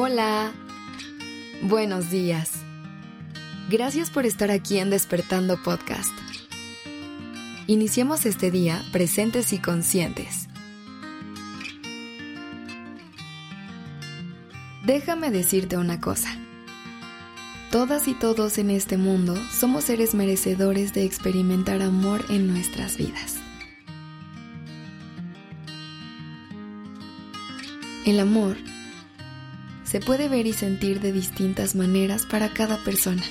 Hola. Buenos días. Gracias por estar aquí en Despertando Podcast. Iniciemos este día presentes y conscientes. Déjame decirte una cosa. Todas y todos en este mundo somos seres merecedores de experimentar amor en nuestras vidas. El amor se puede ver y sentir de distintas maneras para cada persona,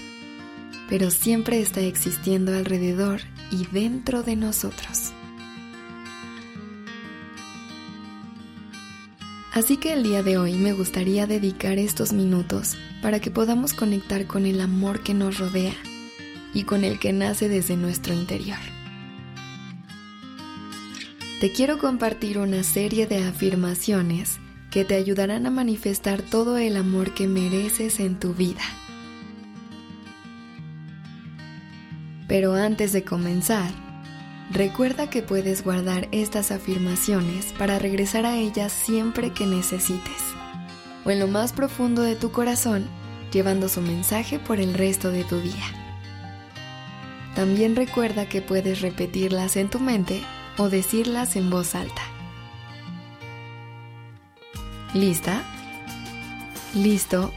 pero siempre está existiendo alrededor y dentro de nosotros. Así que el día de hoy me gustaría dedicar estos minutos para que podamos conectar con el amor que nos rodea y con el que nace desde nuestro interior. Te quiero compartir una serie de afirmaciones que te ayudarán a manifestar todo el amor que mereces en tu vida. Pero antes de comenzar, recuerda que puedes guardar estas afirmaciones para regresar a ellas siempre que necesites, o en lo más profundo de tu corazón, llevando su mensaje por el resto de tu día. También recuerda que puedes repetirlas en tu mente o decirlas en voz alta. ¿Lista? ¿Listo?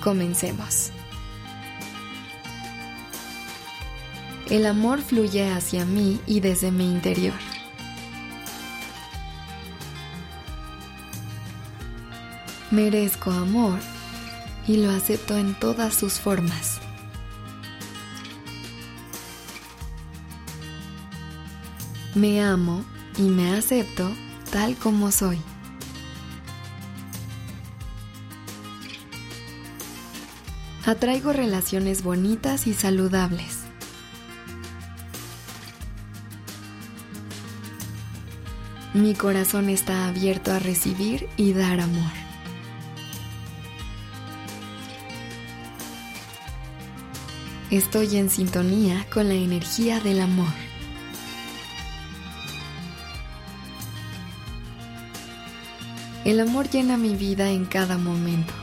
Comencemos. El amor fluye hacia mí y desde mi interior. Merezco amor y lo acepto en todas sus formas. Me amo y me acepto tal como soy. Atraigo relaciones bonitas y saludables. Mi corazón está abierto a recibir y dar amor. Estoy en sintonía con la energía del amor. El amor llena mi vida en cada momento.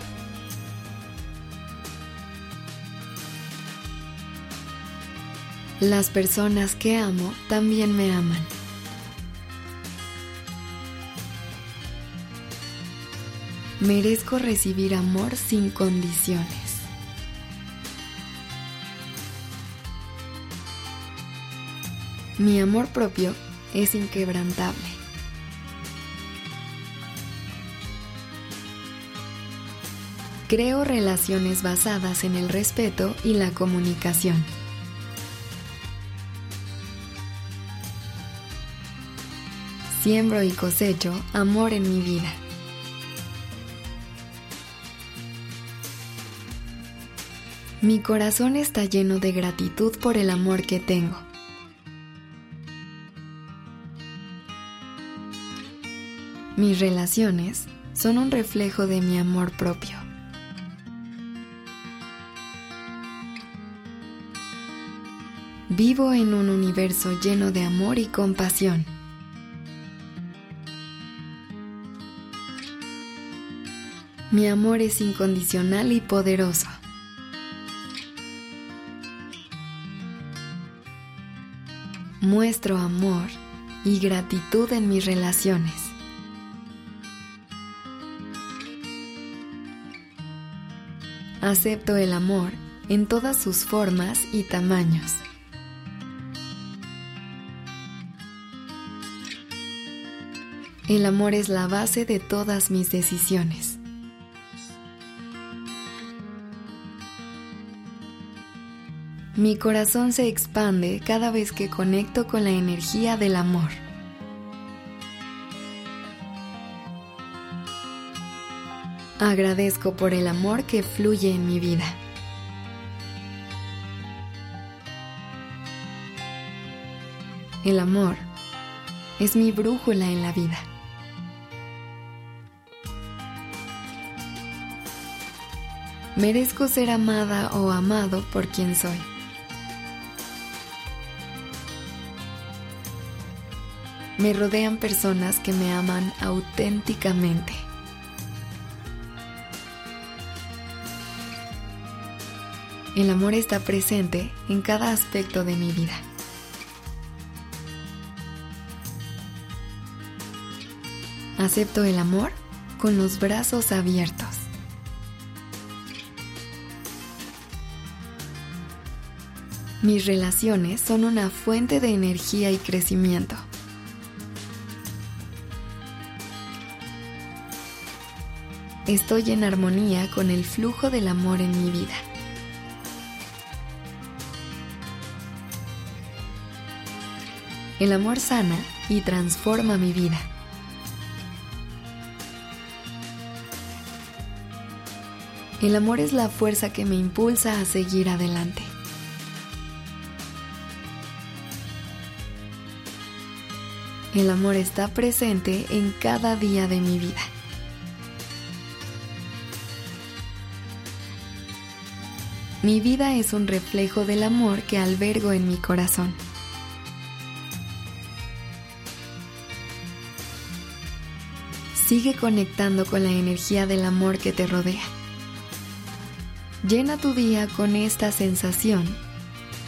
Las personas que amo también me aman. Merezco recibir amor sin condiciones. Mi amor propio es inquebrantable. Creo relaciones basadas en el respeto y la comunicación. Siembro y cosecho amor en mi vida. Mi corazón está lleno de gratitud por el amor que tengo. Mis relaciones son un reflejo de mi amor propio. Vivo en un universo lleno de amor y compasión. Mi amor es incondicional y poderoso. Muestro amor y gratitud en mis relaciones. Acepto el amor en todas sus formas y tamaños. El amor es la base de todas mis decisiones. Mi corazón se expande cada vez que conecto con la energía del amor. Agradezco por el amor que fluye en mi vida. El amor es mi brújula en la vida. Merezco ser amada o amado por quien soy. me rodean personas que me aman auténticamente. El amor está presente en cada aspecto de mi vida. Acepto el amor con los brazos abiertos. Mis relaciones son una fuente de energía y crecimiento. Estoy en armonía con el flujo del amor en mi vida. El amor sana y transforma mi vida. El amor es la fuerza que me impulsa a seguir adelante. El amor está presente en cada día de mi vida. Mi vida es un reflejo del amor que albergo en mi corazón. Sigue conectando con la energía del amor que te rodea. Llena tu día con esta sensación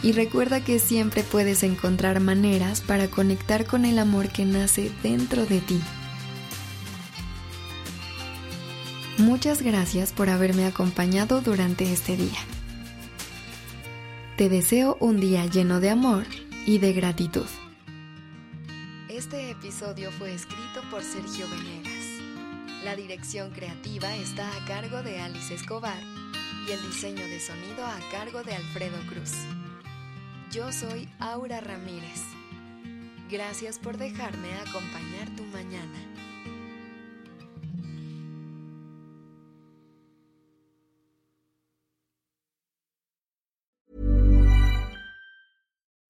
y recuerda que siempre puedes encontrar maneras para conectar con el amor que nace dentro de ti. Muchas gracias por haberme acompañado durante este día. Te deseo un día lleno de amor y de gratitud. Este episodio fue escrito por Sergio Venegas. La dirección creativa está a cargo de Alice Escobar y el diseño de sonido a cargo de Alfredo Cruz. Yo soy Aura Ramírez. Gracias por dejarme acompañar tu mañana.